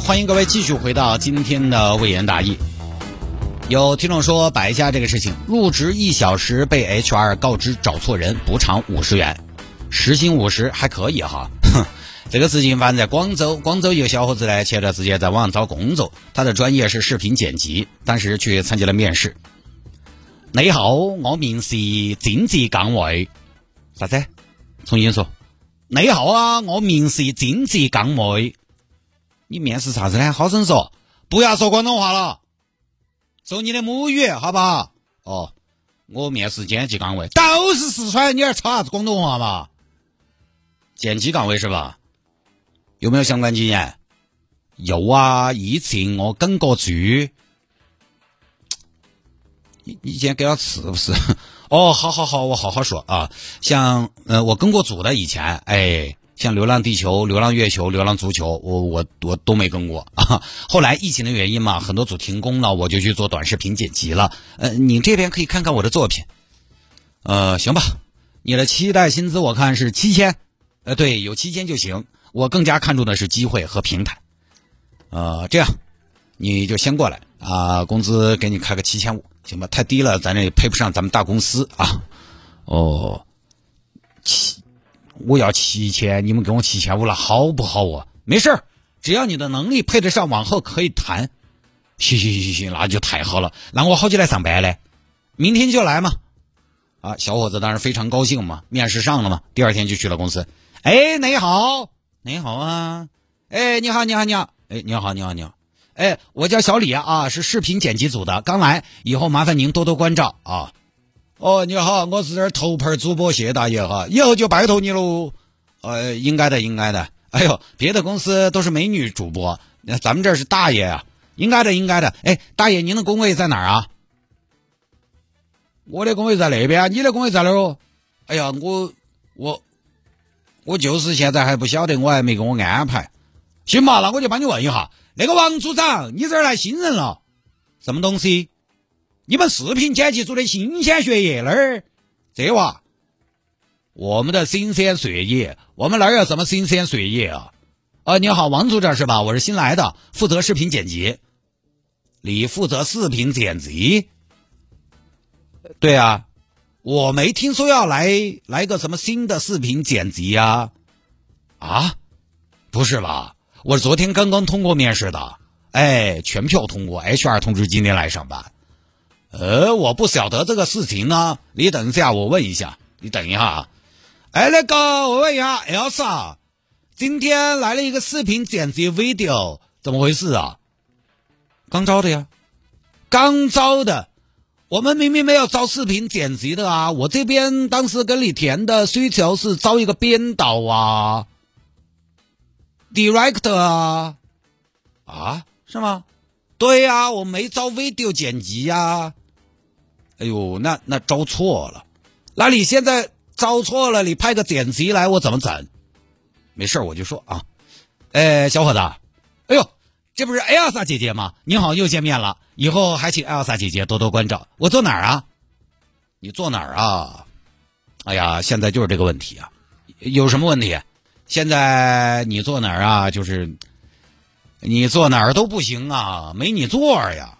欢迎各位继续回到今天的微言大义。有听众说，摆一下这个事情，入职一小时被 HR 告知找错人，补偿五十元，时薪五十还可以哈。哼，这个事情发生在广州，广州一个小伙子呢，前段时间在网上找工作，他的专业是视频剪辑，当时去参加了面试。你好，我面试剪辑岗位，啥子？重新说。你好啊，我面试剪辑岗位。你面试啥子呢？好生说，不要说广东话了，说你的母语好不好？哦，我面试剪辑岗位，都是四川，你还吵啥子广东话嘛？剪辑岗位是吧？有没有相关经验？有啊，以前我跟过剧。你你今天给他吃不是？哦，好好好，我好好说啊。像呃，我跟过组的以前，哎。像《流浪地球》《流浪月球》《流浪足球》，我我我都没跟过啊。后来疫情的原因嘛，很多组停工了，我就去做短视频剪辑了。呃，你这边可以看看我的作品。呃，行吧，你的期待薪资我看是七千。呃，对，有七千就行。我更加看重的是机会和平台。呃，这样，你就先过来啊，工资给你开个七千五，行吧？太低了，咱这配不上咱们大公司啊。哦，七。我要七千，你们给我七千五了，好不好啊？没事儿，只要你的能力配得上，往后可以谈。行行行行行，那就太好了。那我好久来上班嘞？明天就来嘛。啊，小伙子当然非常高兴嘛，面试上了嘛，第二天就去了公司。哎，你好，你好啊。哎，你好，你好，你好。哎，你好，你好，你好。哎，我叫小李啊，是视频剪辑组的，刚来，以后麻烦您多多关照啊。哦，你好，我是这儿头牌主播谢大爷哈，以后就拜托你喽。呃，应该的，应该的。哎呦，别的公司都是美女主播，那咱们这是大爷啊，应该的，应该的。哎，大爷，您的工位在哪儿啊？我的工位在那边，你的工位在哪儿哦？哎呀，我我我就是现在还不晓得，我还没给我安排。行吧，那我就帮你问一下，那个王组长，你这儿来新人了，什么东西？你们视频剪辑组的新鲜血液那儿，这娃，我们的新鲜血液，我们那儿有什么新鲜血液啊？啊，你好，王组长是吧？我是新来的，负责视频剪辑。你负责视频剪辑？对啊，我没听说要来来个什么新的视频剪辑呀？啊，不是吧？我昨天刚刚通过面试的，哎，全票通过，HR 通知今天来上班。呃，我不晓得这个事情呢。你等一下，我问一下。你等一下啊。哎，那个，我问一下，Elsa，今天来了一个视频剪辑 video，怎么回事啊？刚招的呀，刚招的。我们明明没有招视频剪辑的啊。我这边当时跟你填的需求是招一个编导啊，director 啊。啊？是吗？对呀，我没招 video 剪辑呀。哎呦，那那招错了，那你现在招错了，你派个剪辑来，我怎么整？没事我就说啊，哎，小伙子，哎呦，这不是艾尔莎姐姐吗？你好，又见面了，以后还请艾尔莎姐姐多多关照。我坐哪儿啊？你坐哪儿啊？哎呀，现在就是这个问题啊，有什么问题？现在你坐哪儿啊？就是你坐哪儿都不行啊，没你座呀，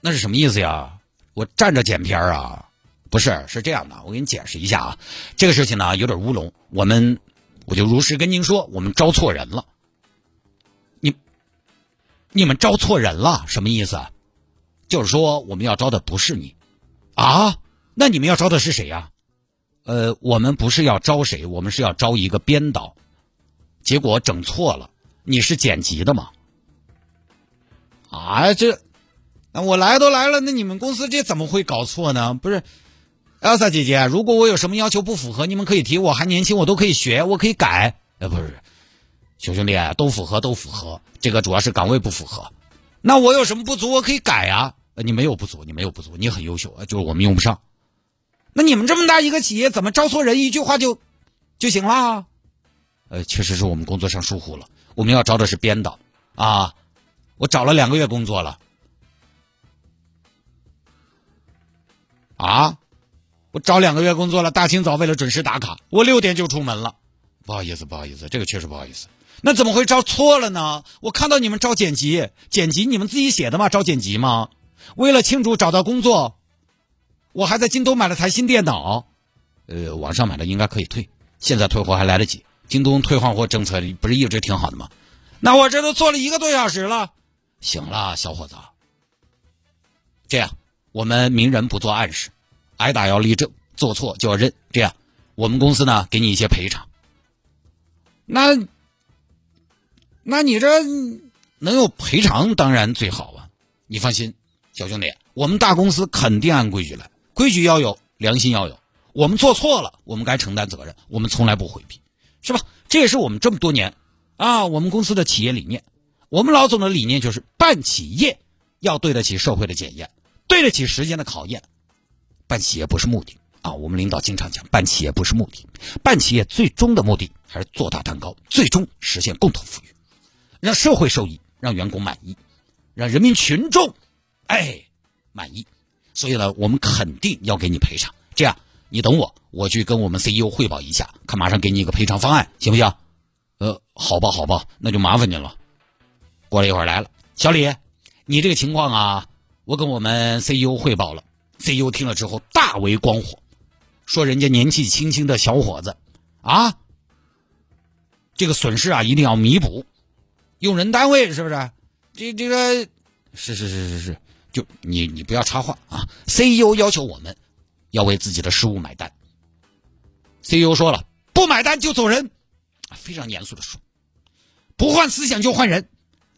那是什么意思呀？我站着剪片儿啊，不是，是这样的，我给你解释一下啊，这个事情呢有点乌龙，我们我就如实跟您说，我们招错人了。你你们招错人了，什么意思？就是说我们要招的不是你啊？那你们要招的是谁呀？呃，我们不是要招谁，我们是要招一个编导，结果整错了，你是剪辑的吗？啊，这。那我来都来了，那你们公司这怎么会搞错呢？不是，Elsa 姐姐，如果我有什么要求不符合，你们可以提，我还年轻，我都可以学，我可以改。呃，不是，小兄弟都符合，都符合。这个主要是岗位不符合。那我有什么不足，我可以改呀。你没有不足，你没有不足，你很优秀啊，就是我们用不上。那你们这么大一个企业，怎么招错人一句话就就行了？呃，确实是我们工作上疏忽了。我们要招的是编导啊，我找了两个月工作了。啊，我找两个月工作了，大清早为了准时打卡，我六点就出门了。不好意思，不好意思，这个确实不好意思。那怎么会招错了呢？我看到你们招剪辑，剪辑你们自己写的吗？招剪辑吗？为了庆祝找到工作，我还在京东买了台新电脑。呃，网上买的应该可以退，现在退货还来得及。京东退换货政策不是一直挺好的吗？那我这都做了一个多小时了。行了，小伙子，这样我们明人不做暗事，挨打要立正，做错就要认。这样，我们公司呢给你一些赔偿。那，那你这能有赔偿当然最好啊！你放心。小兄弟，我们大公司肯定按规矩来，规矩要有，良心要有。我们做错了，我们该承担责任，我们从来不回避，是吧？这也是我们这么多年啊，我们公司的企业理念。我们老总的理念就是办企业要对得起社会的检验，对得起时间的考验。办企业不是目的啊，我们领导经常讲，办企业不是目的，办企业最终的目的还是做大蛋糕，最终实现共同富裕，让社会受益，让员工满意，让人民群众。哎，满意，所以呢，我们肯定要给你赔偿。这样，你等我，我去跟我们 CEO 汇报一下，看马上给你一个赔偿方案，行不行？呃，好吧，好吧，那就麻烦您了。过了一会儿来了，小李，你这个情况啊，我跟我们 CEO 汇报了，CEO 听了之后大为光火，说人家年纪轻轻的小伙子啊，这个损失啊一定要弥补，用人单位是不是？这这个是是是是是。就你你不要插话啊！CEO 要求我们要为自己的失误买单。CEO 说了，不买单就走人，非常严肃的说，不换思想就换人。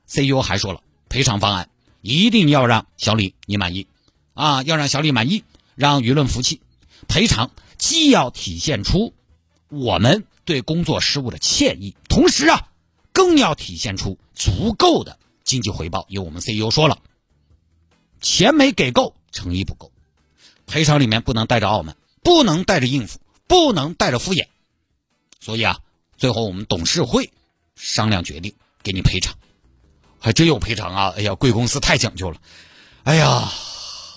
CEO 还说了，赔偿方案一定要让小李你满意啊，要让小李满意，让舆论服气。赔偿既要体现出我们对工作失误的歉意，同时啊，更要体现出足够的经济回报。因为我们 CEO 说了。钱没给够，诚意不够，赔偿里面不能带着傲慢，不能带着应付，不能带着敷衍，所以啊，最后我们董事会商量决定给你赔偿，还真有赔偿啊！哎呀，贵公司太讲究了，哎呀，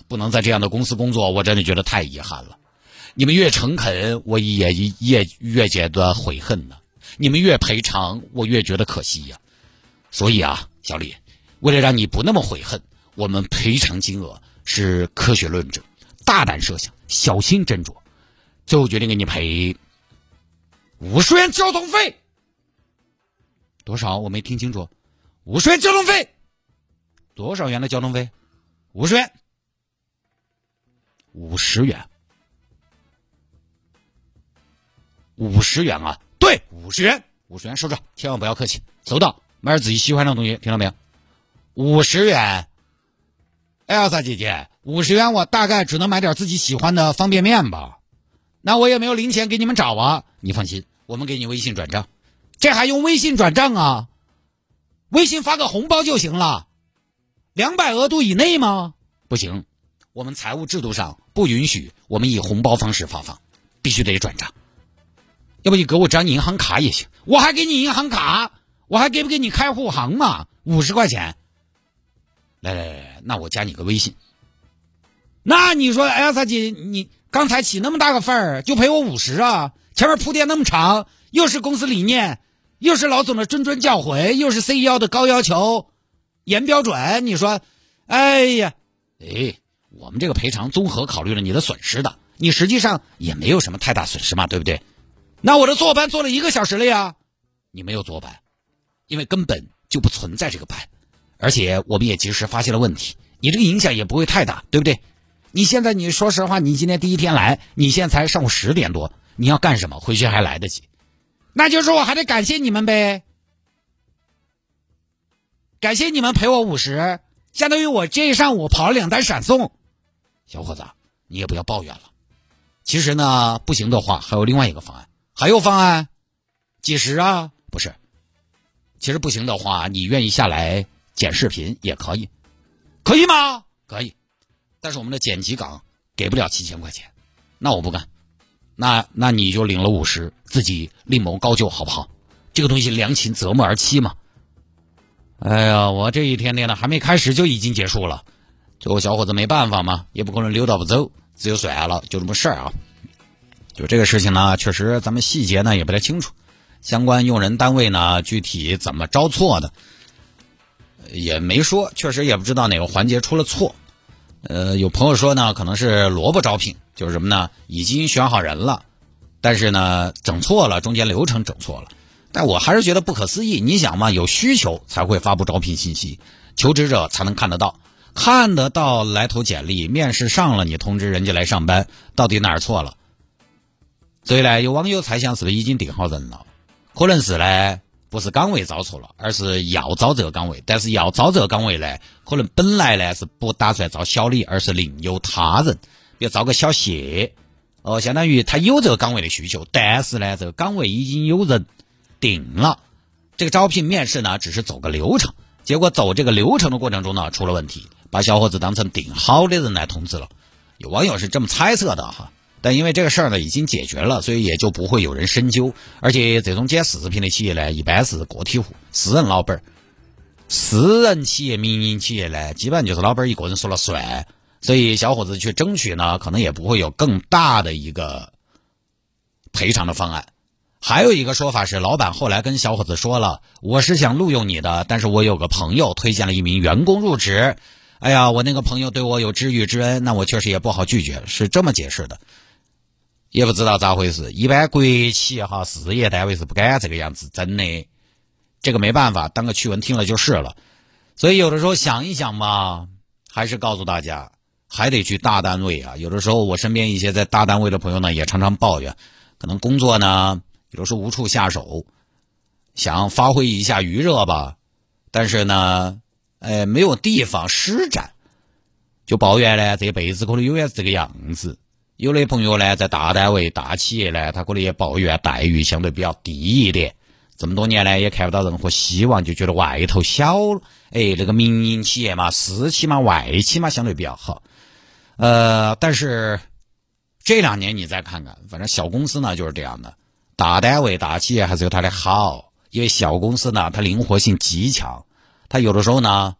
不能在这样的公司工作，我真的觉得太遗憾了。你们越诚恳，我也也越觉得悔恨呢；你们越赔偿，我越觉得可惜呀。所以啊，小李，为了让你不那么悔恨。我们赔偿金额是科学论证，大胆设想，小心斟酌，最后决定给你赔五十元交通费。多少？我没听清楚。五十元交通费，多少元的交通费？五十元，五十元，五十元啊！对，五十元，五十元收着，千万不要客气。收到，买点自己喜欢的东西，听到没有？五十元。艾莎姐姐，五十元我大概只能买点自己喜欢的方便面吧，那我也没有零钱给你们找啊。你放心，我们给你微信转账，这还用微信转账啊？微信发个红包就行了，两百额度以内吗？不行，我们财务制度上不允许我们以红包方式发放，必须得转账。要不你给我张银行卡也行，我还给你银行卡，我还给不给你开户行嘛？五十块钱。来来来，那我加你个微信。那你说，哎呀，萨姐，你刚才起那么大个份儿，就赔我五十啊？前面铺垫那么长，又是公司理念，又是老总的谆谆教诲，又是 CEO 的高要求、严标准。你说，哎呀，哎，我们这个赔偿综合考虑了你的损失的，你实际上也没有什么太大损失嘛，对不对？那我的坐班坐了一个小时了呀，你没有坐班，因为根本就不存在这个班。而且我们也及时发现了问题，你这个影响也不会太大，对不对？你现在你说实话，你今天第一天来，你现在才上午十点多，你要干什么？回去还来得及，那就是我还得感谢你们呗，感谢你们赔我五十，相当于我这一上午跑了两单闪送。小伙子，你也不要抱怨了。其实呢，不行的话还有另外一个方案，还有方案，几十啊？不是，其实不行的话，你愿意下来？剪视频也可以，可以吗？可以，但是我们的剪辑岗给不了七千块钱，那我不干，那那你就领了五十，自己另谋高就，好不好？这个东西良禽择木而栖嘛。哎呀，我这一天天的还没开始就已经结束了，最后小伙子没办法嘛，也不可能溜达不走，只有算了，就这么事儿啊。就这个事情呢，确实咱们细节呢也不太清楚，相关用人单位呢具体怎么招错的也没说，确实也不知道哪个环节出了错。呃，有朋友说呢，可能是萝卜招聘，就是什么呢？已经选好人了，但是呢整错了，中间流程整错了。但我还是觉得不可思议。你想嘛，有需求才会发布招聘信息，求职者才能看得到，看得到来投简历，面试上了，你通知人家来上班，到底哪儿错了？所以呢，有网友猜想是不是已经定好人了？可能是呢，不是岗位招错了，而是要招这个岗位。但是要招这个岗位呢，可能本来呢是不打算招小李，而是另有他人，比如招个小谢，哦，相当于他有这个岗位的需求，但是呢，这个岗位已经有人。定了，这个招聘面试呢，只是走个流程，结果走这个流程的过程中呢，出了问题，把小伙子当成顶好的人来通知了。有网友是这么猜测的哈，但因为这个事儿呢已经解决了，所以也就不会有人深究。而且这种剪视频的企业呢，一般是个体户、私人老板儿，私人企业、民营企业呢，基本上就是老板一个人说了算，所以小伙子去争取呢，可能也不会有更大的一个赔偿的方案。还有一个说法是，老板后来跟小伙子说了：“我是想录用你的，但是我有个朋友推荐了一名员工入职。哎呀，我那个朋友对我有知遇之恩，那我确实也不好拒绝。”是这么解释的，也不知道咋回事。一般国企哈事业单位是不敢这个样子，真的，这个没办法，当个趣闻听了就是了。所以有的时候想一想嘛，还是告诉大家，还得去大单位啊。有的时候我身边一些在大单位的朋友呢，也常常抱怨，可能工作呢。有的时候无处下手，想发挥一下余热吧，但是呢，呃，没有地方施展，就抱怨呢，这辈子可能永远是这个样子。有的朋友呢，在大单位、大企业呢，他可能也抱怨待遇相对比较低一点。这么多年呢，也看不到任何希望，就觉得外头小，哎，那个民营企业嘛，私企嘛，外企嘛，相对比较好。呃，但是这两年你再看看，反正小公司呢就是这样的。大单位、大企业还是有它的好，因为小公司呢，它灵活性极强，它有的时候呢，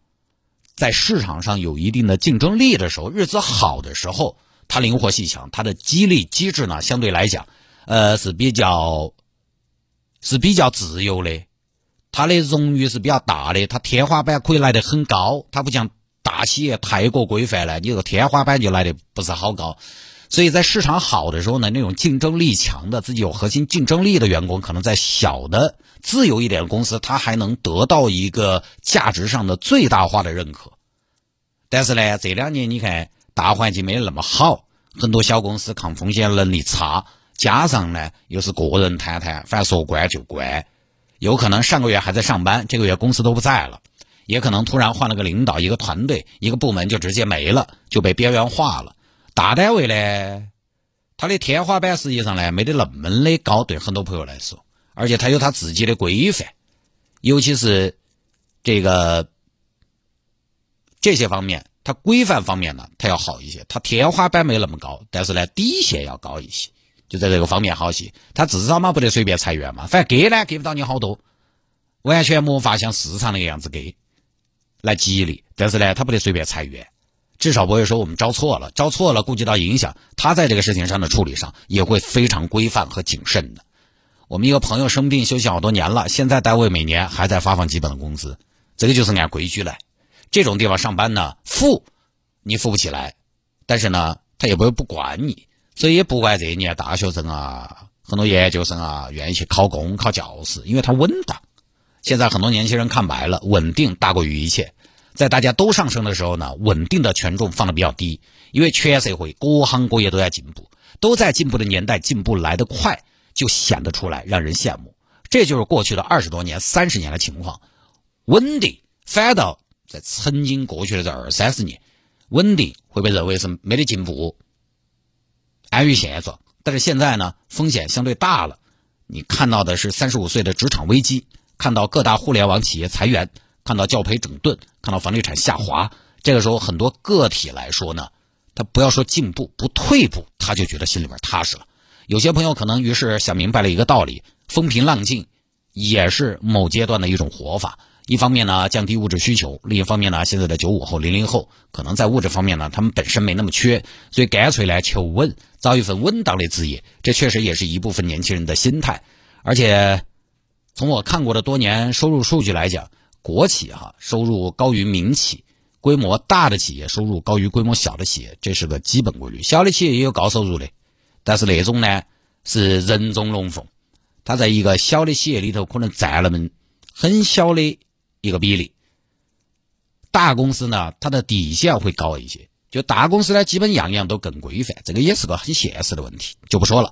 在市场上有一定的竞争力的时候，日子好的时候，它灵活性强，它的激励机制呢，相对来讲，呃，是比较是比较自由的，它的荣誉是比较大的，它天花板可以来得很高，它不像大企业太过规范了，你这个天花板就来的不是好高。所以在市场好的时候呢，那种竞争力强的、自己有核心竞争力的员工，可能在小的自由一点的公司，他还能得到一个价值上的最大化的认可。但是呢，这两年你看大环境没那么好，很多小公司抗风险能力差，加上呢又是个人摊摊，反正说关就关，有可能上个月还在上班，这个月公司都不在了，也可能突然换了个领导，一个团队、一个部门就直接没了，就被边缘化了。大单位呢，它的天花板实际上呢没得那么的高，对很多朋友来说，而且它有它自己的规范，尤其是这个这些方面，它规范方面呢，它要好一些。它天花板没那么高，但是呢，底线要高一些，就在这个方面好些。它至少嘛不得随便裁员嘛，反正给呢给不到你好多，完全没法像市场那个样子给来激励，但是呢，它不得随便裁员。至少不会说我们招错了，招错了，顾及到影响，他在这个事情上的处理上也会非常规范和谨慎的。我们一个朋友生病休息好多年了，现在单位每年还在发放基本的工资，这个就是按规矩来。这种地方上班呢，富你富不起来，但是呢，他也不会不管你，所以也不怪这一年大学生啊，很多研究生啊，愿意去考公考教师，因为他稳当。现在很多年轻人看白了，稳定大过于一切。在大家都上升的时候呢，稳定的权重放的比较低，因为全社会各行各业都在进步，都在进步的年代，进步来得快，就显得出来让人羡慕。这就是过去的二十多年、三十年的情况，稳定反倒在曾经过去的这二三十年，稳定会被认为是没得进步，安于现状。但是现在呢，风险相对大了，你看到的是三十五岁的职场危机，看到各大互联网企业裁员。看到教培整顿，看到房地产下滑，这个时候很多个体来说呢，他不要说进步，不退步，他就觉得心里边踏实了。有些朋友可能于是想明白了一个道理：风平浪静也是某阶段的一种活法。一方面呢，降低物质需求；另一方面呢，现在的九五后、零零后可能在物质方面呢，他们本身没那么缺，所以干脆呢求稳，找一份稳当的职业。这确实也是一部分年轻人的心态。而且，从我看过的多年收入数据来讲，国企哈收入高于民企，规模大的企业收入高于规模小的企业，这是个基本规律。小的企业也有高收入的，但是那种呢是人中龙凤，他在一个小的企业里头可能占了么很小的。一个比例，大公司呢，它的底线会高一些。就大公司呢，基本样样都更规范，这个也是个很现实的问题，就不说了。